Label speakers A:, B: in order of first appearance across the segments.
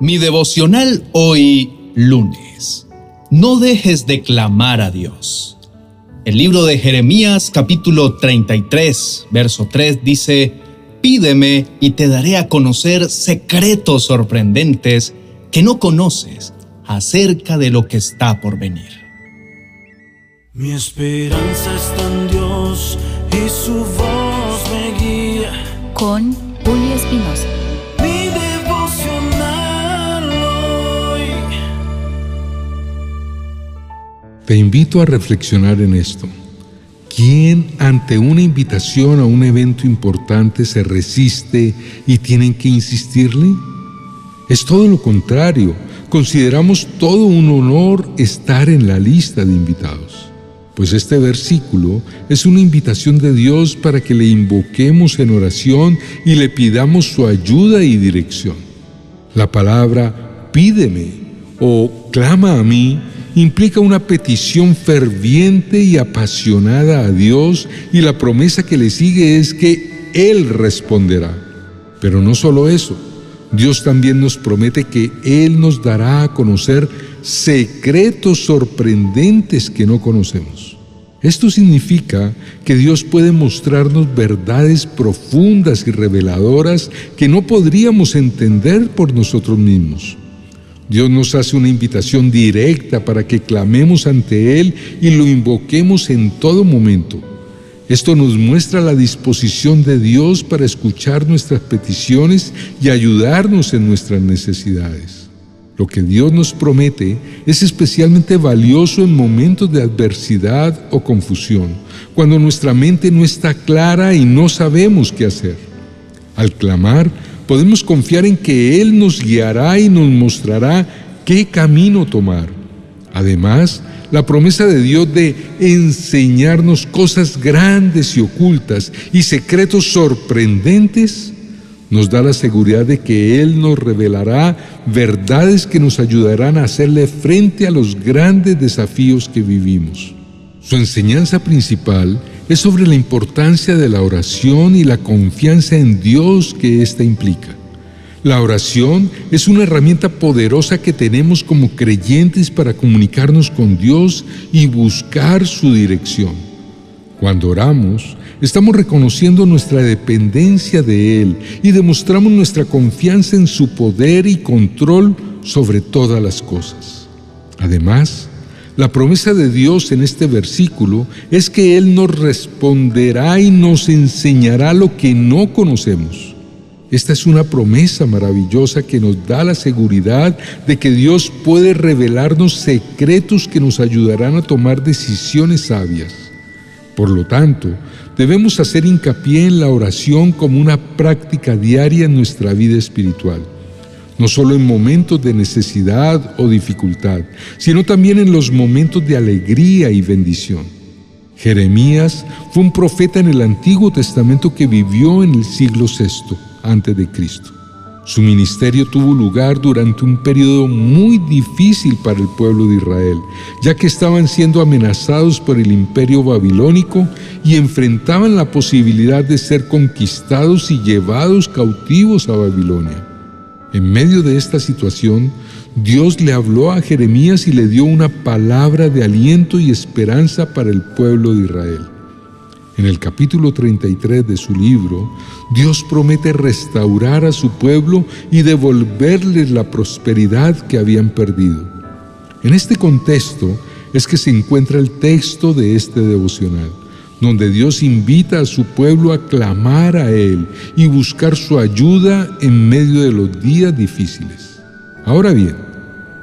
A: Mi devocional hoy lunes. No dejes de clamar a Dios. El libro de Jeremías capítulo 33, verso 3 dice, Pídeme y te daré a conocer secretos sorprendentes que no conoces acerca de lo que está por venir.
B: Mi esperanza está en Dios y su voz me guía.
C: Con Julio Espinosa.
D: Te invito a reflexionar en esto. ¿Quién ante una invitación a un evento importante se resiste y tienen que insistirle? Es todo lo contrario. Consideramos todo un honor estar en la lista de invitados. Pues este versículo es una invitación de Dios para que le invoquemos en oración y le pidamos su ayuda y dirección. La palabra pídeme o clama a mí implica una petición ferviente y apasionada a Dios y la promesa que le sigue es que Él responderá. Pero no solo eso, Dios también nos promete que Él nos dará a conocer secretos sorprendentes que no conocemos. Esto significa que Dios puede mostrarnos verdades profundas y reveladoras que no podríamos entender por nosotros mismos. Dios nos hace una invitación directa para que clamemos ante Él y lo invoquemos en todo momento. Esto nos muestra la disposición de Dios para escuchar nuestras peticiones y ayudarnos en nuestras necesidades. Lo que Dios nos promete es especialmente valioso en momentos de adversidad o confusión, cuando nuestra mente no está clara y no sabemos qué hacer. Al clamar, podemos confiar en que Él nos guiará y nos mostrará qué camino tomar. Además, la promesa de Dios de enseñarnos cosas grandes y ocultas y secretos sorprendentes nos da la seguridad de que Él nos revelará verdades que nos ayudarán a hacerle frente a los grandes desafíos que vivimos. Su enseñanza principal es sobre la importancia de la oración y la confianza en Dios que ésta implica. La oración es una herramienta poderosa que tenemos como creyentes para comunicarnos con Dios y buscar su dirección. Cuando oramos, Estamos reconociendo nuestra dependencia de Él y demostramos nuestra confianza en su poder y control sobre todas las cosas. Además, la promesa de Dios en este versículo es que Él nos responderá y nos enseñará lo que no conocemos. Esta es una promesa maravillosa que nos da la seguridad de que Dios puede revelarnos secretos que nos ayudarán a tomar decisiones sabias. Por lo tanto, debemos hacer hincapié en la oración como una práctica diaria en nuestra vida espiritual, no solo en momentos de necesidad o dificultad, sino también en los momentos de alegría y bendición. Jeremías fue un profeta en el Antiguo Testamento que vivió en el siglo VI antes de Cristo. Su ministerio tuvo lugar durante un periodo muy difícil para el pueblo de Israel, ya que estaban siendo amenazados por el imperio babilónico y enfrentaban la posibilidad de ser conquistados y llevados cautivos a Babilonia. En medio de esta situación, Dios le habló a Jeremías y le dio una palabra de aliento y esperanza para el pueblo de Israel. En el capítulo 33 de su libro, Dios promete restaurar a su pueblo y devolverles la prosperidad que habían perdido. En este contexto es que se encuentra el texto de este devocional, donde Dios invita a su pueblo a clamar a Él y buscar su ayuda en medio de los días difíciles. Ahora bien,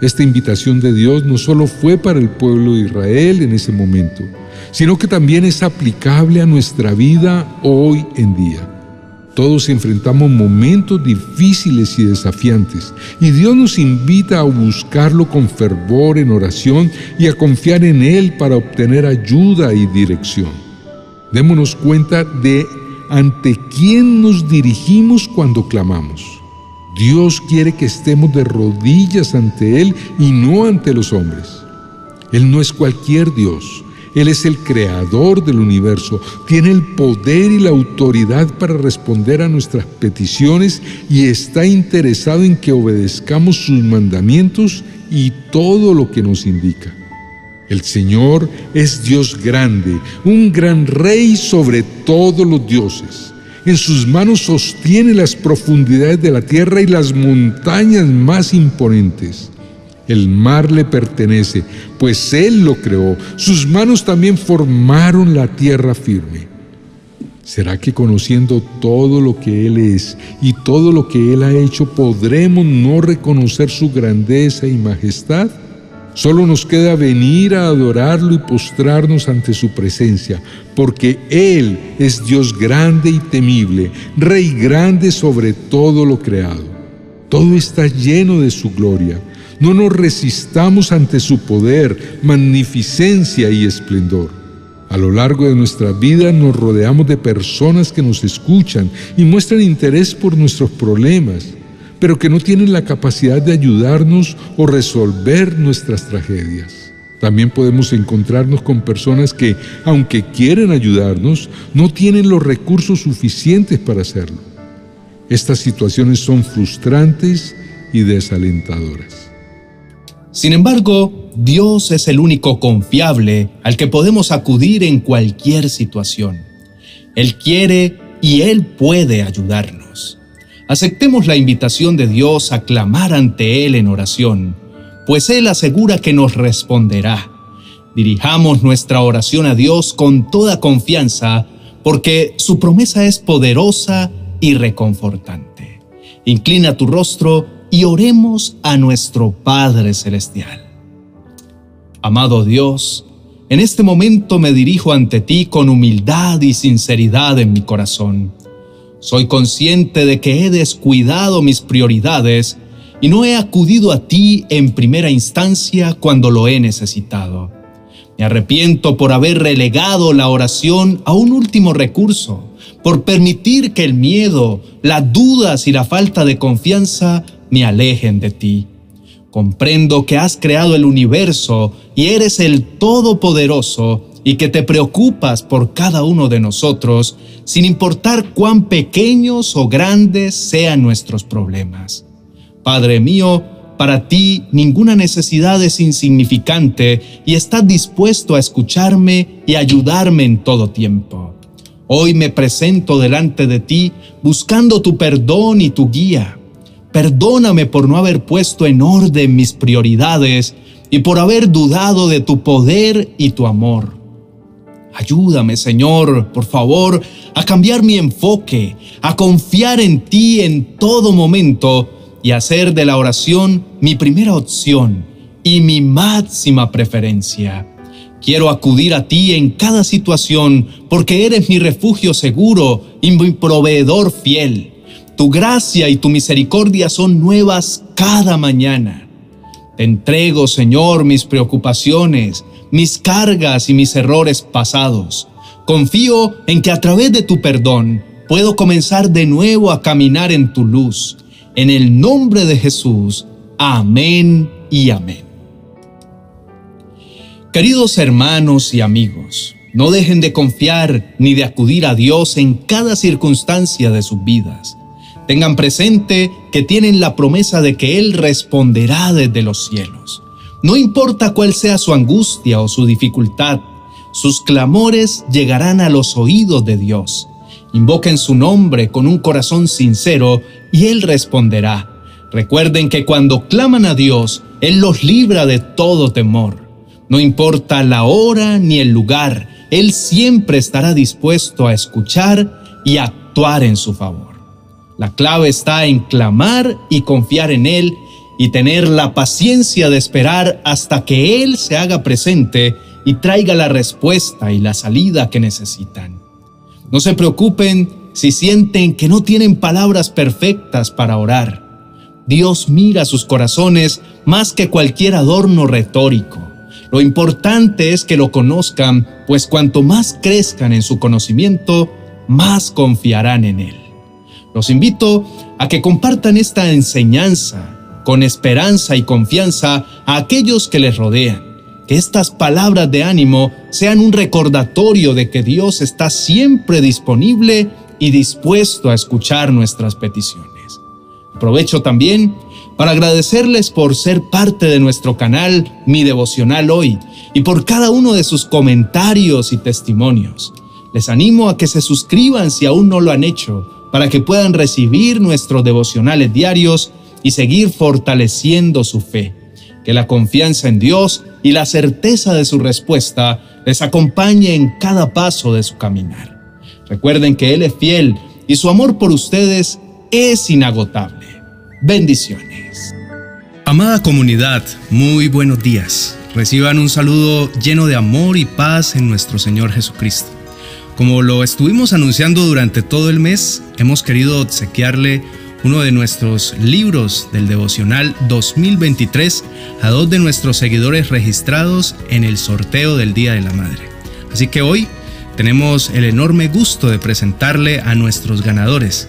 D: esta invitación de Dios no solo fue para el pueblo de Israel en ese momento, sino que también es aplicable a nuestra vida hoy en día. Todos enfrentamos momentos difíciles y desafiantes, y Dios nos invita a buscarlo con fervor en oración y a confiar en Él para obtener ayuda y dirección. Démonos cuenta de ante quién nos dirigimos cuando clamamos. Dios quiere que estemos de rodillas ante Él y no ante los hombres. Él no es cualquier Dios, Él es el creador del universo, tiene el poder y la autoridad para responder a nuestras peticiones y está interesado en que obedezcamos sus mandamientos y todo lo que nos indica. El Señor es Dios grande, un gran rey sobre todos los dioses. En sus manos sostiene las profundidades de la tierra y las montañas más imponentes. El mar le pertenece, pues Él lo creó. Sus manos también formaron la tierra firme. ¿Será que conociendo todo lo que Él es y todo lo que Él ha hecho, podremos no reconocer su grandeza y majestad? Solo nos queda venir a adorarlo y postrarnos ante su presencia, porque Él es Dios grande y temible, Rey grande sobre todo lo creado. Todo está lleno de su gloria. No nos resistamos ante su poder, magnificencia y esplendor. A lo largo de nuestra vida nos rodeamos de personas que nos escuchan y muestran interés por nuestros problemas pero que no tienen la capacidad de ayudarnos o resolver nuestras tragedias. También podemos encontrarnos con personas que, aunque quieren ayudarnos, no tienen los recursos suficientes para hacerlo. Estas situaciones son frustrantes y desalentadoras.
A: Sin embargo, Dios es el único confiable al que podemos acudir en cualquier situación. Él quiere y Él puede ayudarnos. Aceptemos la invitación de Dios a clamar ante Él en oración, pues Él asegura que nos responderá. Dirijamos nuestra oración a Dios con toda confianza, porque su promesa es poderosa y reconfortante. Inclina tu rostro y oremos a nuestro Padre Celestial. Amado Dios, en este momento me dirijo ante ti con humildad y sinceridad en mi corazón soy consciente de que he descuidado mis prioridades y no he acudido a ti en primera instancia cuando lo he necesitado. Me arrepiento por haber relegado la oración a un último recurso, por permitir que el miedo, las dudas y la falta de confianza me alejen de ti. Comprendo que has creado el universo y eres el Todopoderoso y que te preocupas por cada uno de nosotros, sin importar cuán pequeños o grandes sean nuestros problemas. Padre mío, para ti ninguna necesidad es insignificante y estás dispuesto a escucharme y ayudarme en todo tiempo. Hoy me presento delante de ti buscando tu perdón y tu guía. Perdóname por no haber puesto en orden mis prioridades y por haber dudado de tu poder y tu amor. Ayúdame, Señor, por favor, a cambiar mi enfoque, a confiar en ti en todo momento y hacer de la oración mi primera opción y mi máxima preferencia. Quiero acudir a ti en cada situación porque eres mi refugio seguro y mi proveedor fiel. Tu gracia y tu misericordia son nuevas cada mañana. Te entrego, Señor, mis preocupaciones, mis cargas y mis errores pasados. Confío en que a través de tu perdón puedo comenzar de nuevo a caminar en tu luz. En el nombre de Jesús. Amén y amén. Queridos hermanos y amigos, no dejen de confiar ni de acudir a Dios en cada circunstancia de sus vidas. Tengan presente que tienen la promesa de que Él responderá desde los cielos. No importa cuál sea su angustia o su dificultad, sus clamores llegarán a los oídos de Dios. Invoquen su nombre con un corazón sincero y Él responderá. Recuerden que cuando claman a Dios, Él los libra de todo temor. No importa la hora ni el lugar, Él siempre estará dispuesto a escuchar y actuar en su favor. La clave está en clamar y confiar en Él y tener la paciencia de esperar hasta que Él se haga presente y traiga la respuesta y la salida que necesitan. No se preocupen si sienten que no tienen palabras perfectas para orar. Dios mira sus corazones más que cualquier adorno retórico. Lo importante es que lo conozcan, pues cuanto más crezcan en su conocimiento, más confiarán en Él. Los invito a que compartan esta enseñanza con esperanza y confianza a aquellos que les rodean. que estas palabras de ánimo sean un recordatorio de que Dios está siempre disponible y dispuesto a escuchar nuestras peticiones. Aprovecho también para agradecerles por ser parte de nuestro canal Mi Devocional Hoy y por cada uno de sus comentarios y testimonios. Les animo a que se suscriban si aún no lo han hecho, para que puedan recibir nuestros devocionales diarios y seguir fortaleciendo su fe. Que la confianza en Dios y la certeza de su respuesta les acompañe en cada paso de su caminar. Recuerden que Él es fiel y su amor por ustedes es inagotable. Bendiciones. Amada comunidad, muy buenos días. Reciban un saludo lleno de amor y paz en nuestro Señor Jesucristo. Como lo estuvimos anunciando durante todo el mes, hemos querido obsequiarle uno de nuestros libros del devocional 2023 a dos de nuestros seguidores registrados en el sorteo del Día de la Madre. Así que hoy tenemos el enorme gusto de presentarle a nuestros ganadores,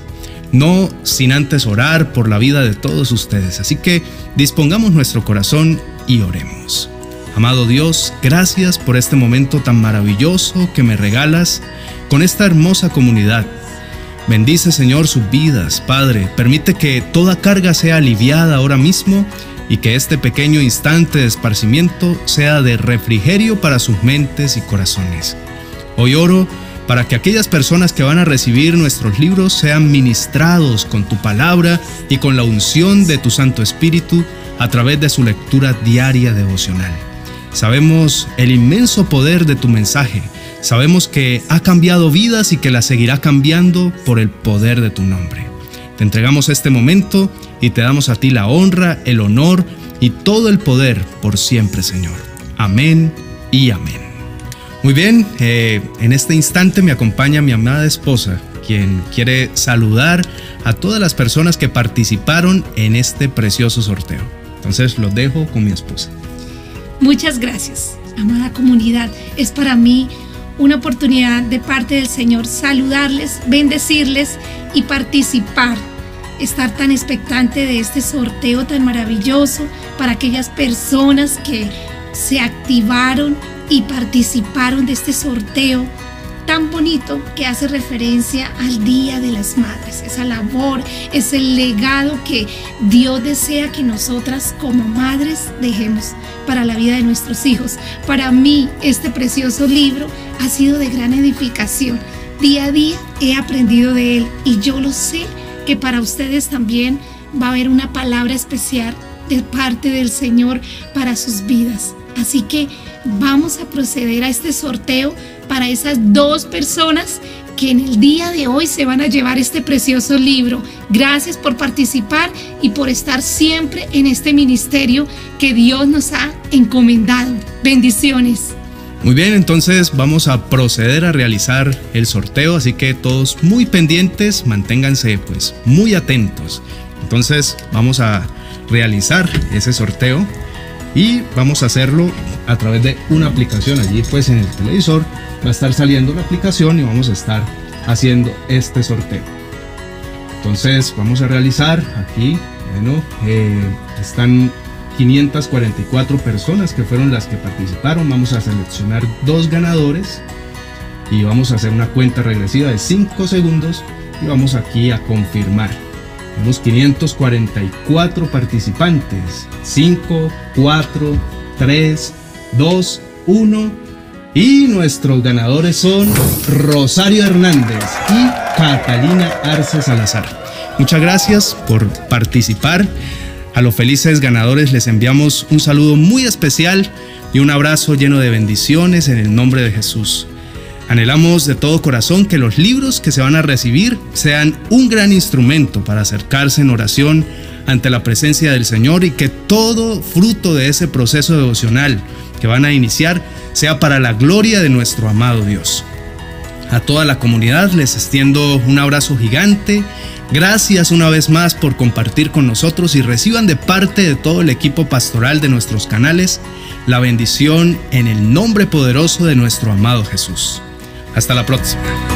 A: no sin antes orar por la vida de todos ustedes. Así que dispongamos nuestro corazón y oremos. Amado Dios, gracias por este momento tan maravilloso que me regalas con esta hermosa comunidad. Bendice Señor sus vidas, Padre. Permite que toda carga sea aliviada ahora mismo y que este pequeño instante de esparcimiento sea de refrigerio para sus mentes y corazones. Hoy oro para que aquellas personas que van a recibir nuestros libros sean ministrados con tu palabra y con la unción de tu Santo Espíritu a través de su lectura diaria devocional. Sabemos el inmenso poder de tu mensaje. Sabemos que ha cambiado vidas y que la seguirá cambiando por el poder de tu nombre. Te entregamos este momento y te damos a ti la honra, el honor y todo el poder por siempre, Señor. Amén y amén. Muy bien, eh, en este instante me acompaña mi amada esposa, quien quiere saludar a todas las personas que participaron en este precioso sorteo. Entonces los dejo con mi esposa.
E: Muchas gracias, amada comunidad. Es para mí una oportunidad de parte del Señor saludarles, bendecirles y participar. Estar tan expectante de este sorteo tan maravilloso para aquellas personas que se activaron y participaron de este sorteo tan bonito que hace referencia al Día de las Madres, esa labor, es el legado que Dios desea que nosotras como madres dejemos para la vida de nuestros hijos. Para mí este precioso libro ha sido de gran edificación. Día a día he aprendido de él y yo lo sé que para ustedes también va a haber una palabra especial de parte del Señor para sus vidas. Así que vamos a proceder a este sorteo para esas dos personas que en el día de hoy se van a llevar este precioso libro. Gracias por participar y por estar siempre en este ministerio que Dios nos ha encomendado. Bendiciones.
A: Muy bien, entonces vamos a proceder a realizar el sorteo, así que todos muy pendientes, manténganse pues muy atentos. Entonces vamos a realizar ese sorteo y vamos a hacerlo a través de una aplicación. Allí pues en el televisor va a estar saliendo la aplicación y vamos a estar haciendo este sorteo. Entonces vamos a realizar aquí, bueno, eh, están 544 personas que fueron las que participaron. Vamos a seleccionar dos ganadores y vamos a hacer una cuenta regresiva de 5 segundos y vamos aquí a confirmar. Tenemos 544 participantes. 5, 4, 3, 2, 1. Y nuestros ganadores son Rosario Hernández y Catalina Arce Salazar. Muchas gracias por participar. A los felices ganadores les enviamos un saludo muy especial y un abrazo lleno de bendiciones en el nombre de Jesús. Anhelamos de todo corazón que los libros que se van a recibir sean un gran instrumento para acercarse en oración ante la presencia del Señor y que todo fruto de ese proceso devocional que van a iniciar sea para la gloria de nuestro amado Dios. A toda la comunidad les extiendo un abrazo gigante. Gracias una vez más por compartir con nosotros y reciban de parte de todo el equipo pastoral de nuestros canales la bendición en el nombre poderoso de nuestro amado Jesús. Hasta la próxima.